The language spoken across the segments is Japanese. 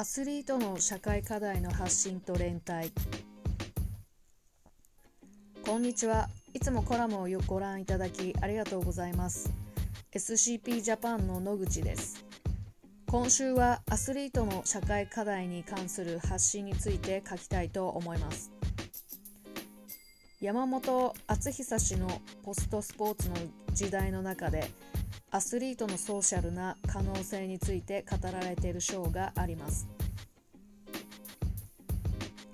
アスリートの社会課題の発信と連帯。こんにちは。いつもコラムをご覧いただきありがとうございます。SCP ジャパンの野口です。今週はアスリートの社会課題に関する発信について書きたいと思います。山本篤久氏のポストスポーツの時代の中でアスリートのソーシャルな可能性について語られている章があります。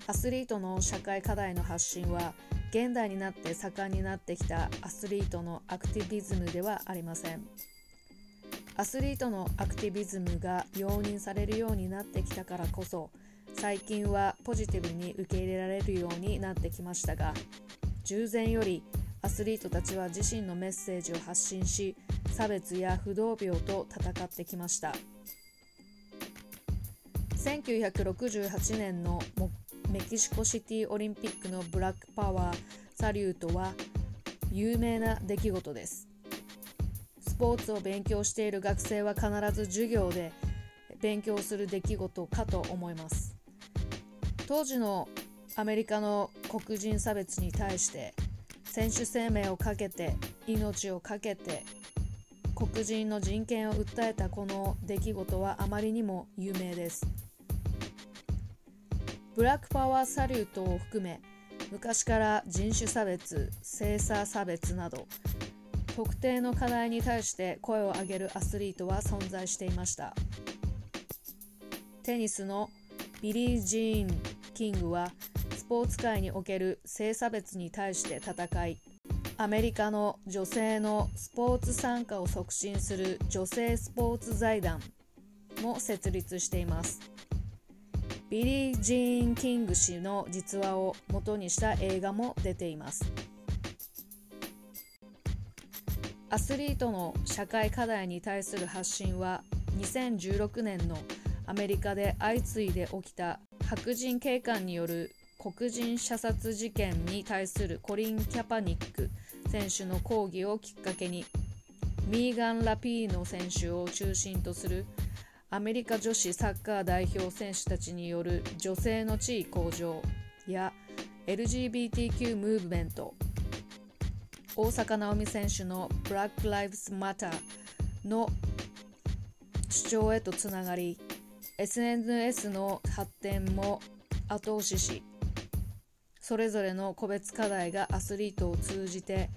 アスリートの社会課題の発信は現代になって盛んになってきたアスリートのアクティビズムではありません。アスリートのアクティビズムが容認されるようになってきたからこそ最近はポジティブに受け入れられるようになってきましたが従前よりアスリートたちは自身のメッセージを発信し差別や不動病と戦ってきました。1968年のメキシコシティオリンピックのブラックパワーサリュートは有名な出来事です。スポーツを勉強している学生は必ず授業で勉強する出来事かと思います。当時のアメリカの黒人差別に対して選手生命をかけて命を懸けて黒人の人権を訴えたこの出来事はあまりにも有名です。ブラックパワーサリュートを含め昔から人種差別性差差別など特定の課題に対して声を上げるアスリートは存在していました。テニスのビリー・ジーン・キングはスポーツ界における性差別に対して戦いアメリカの女性のスポーツ参加を促進する女性スポーツ財団も設立しています。ビリー・ジーン・キング氏の実話を元にした映画も出ています。アスリートの社会課題に対する発信は2016年のアメリカで相次いで起きた白人警官による黒人射殺事件に対するコリン・キャパニック選手の抗議をきっかけにミーガン・ラピーノ選手を中心とするアメリカ女子サッカー代表選手たちによる女性の地位向上や LGBTQ ムーブメント。大坂なおみ選手の Black Lives Matter の主張へとつながり SNS の発展も後押ししそれぞれの個別課題がアスリートを通じて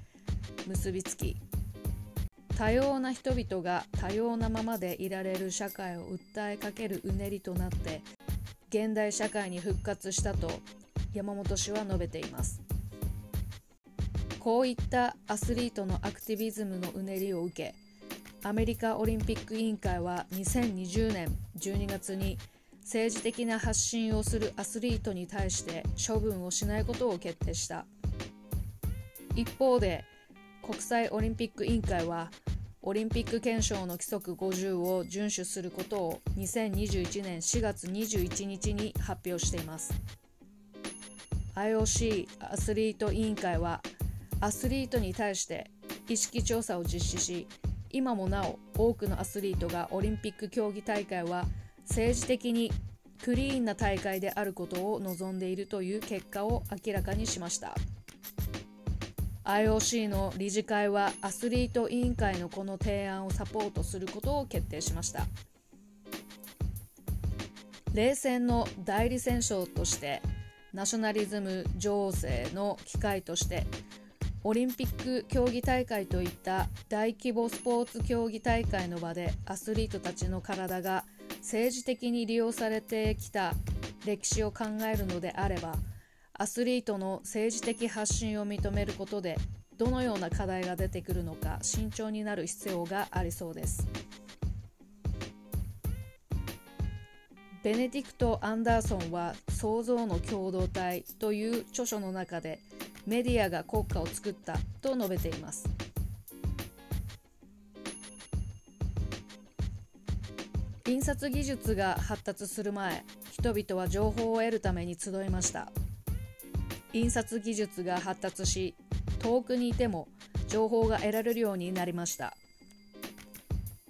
結びつき多様な人々が多様なままでいられる社会を訴えかけるうねりとなって現代社会に復活したと山本氏は述べています。こういったアスリートのアクティビズムのうねりを受けアメリカオリンピック委員会は2020年12月に政治的な発信をするアスリートに対して処分をしないことを決定した。一方で国際オリンピック委員会はオリンピック憲章の規則50を遵守することを2021年4月21日に発表しています。IOC アスリート委員会はアスリートに対して意識調査を実施し今もなお多くのアスリートがオリンピック競技大会は政治的にクリーンな大会であることを望んでいるという結果を明らかにしました。IOC の理事会はアスリート委員会のこの提案をサポートすることを決定しました。冷戦の代理戦争としてナショナリズム情勢の機会としてオリンピック競技大会といった大規模スポーツ競技大会の場でアスリートたちの体が政治的に利用されてきた歴史を考えるのであればアスリートの政治的発信を認めることでどのような課題が出てくるのか慎重になる必要がありそうです。ベネディクト・アンダーソンは「創造の共同体」という著書の中でメディアが国家を作ったと述べています。印刷技術が発達する前人々は情報を得るために集いました。印刷技術が発達し遠くにいても情報が得られるようになりました。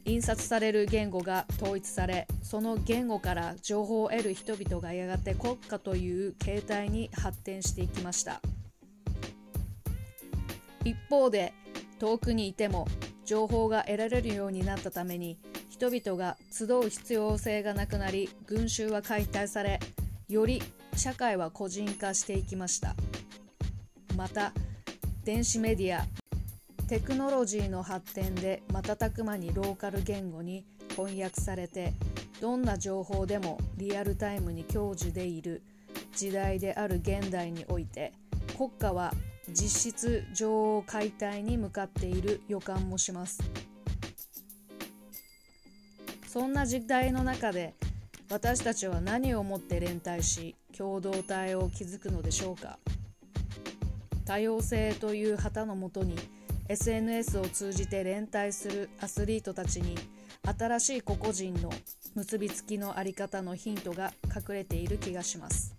印刷される言語が統一されその言語から情報を得る人々がやがて国家という形態に発展していきました。一方で遠くにいても情報が得られるようになったために人々が集う必要性がなくなり群衆は解体されより社会は個人化していきました。また電子メディアテクノロジーの発展で瞬く間にローカル言語に翻訳されてどんな情報でもリアルタイムに享受でいる時代である現代において国家は実質女王解体に向かっている予感もします。そんな時代の中で私たちは何をもって連帯し共同体を築くのでしょうか。多様性という旗のもとに SNS を通じて連帯するアスリートたちに新しい個々人の結びつきのあり方のヒントが隠れている気がします。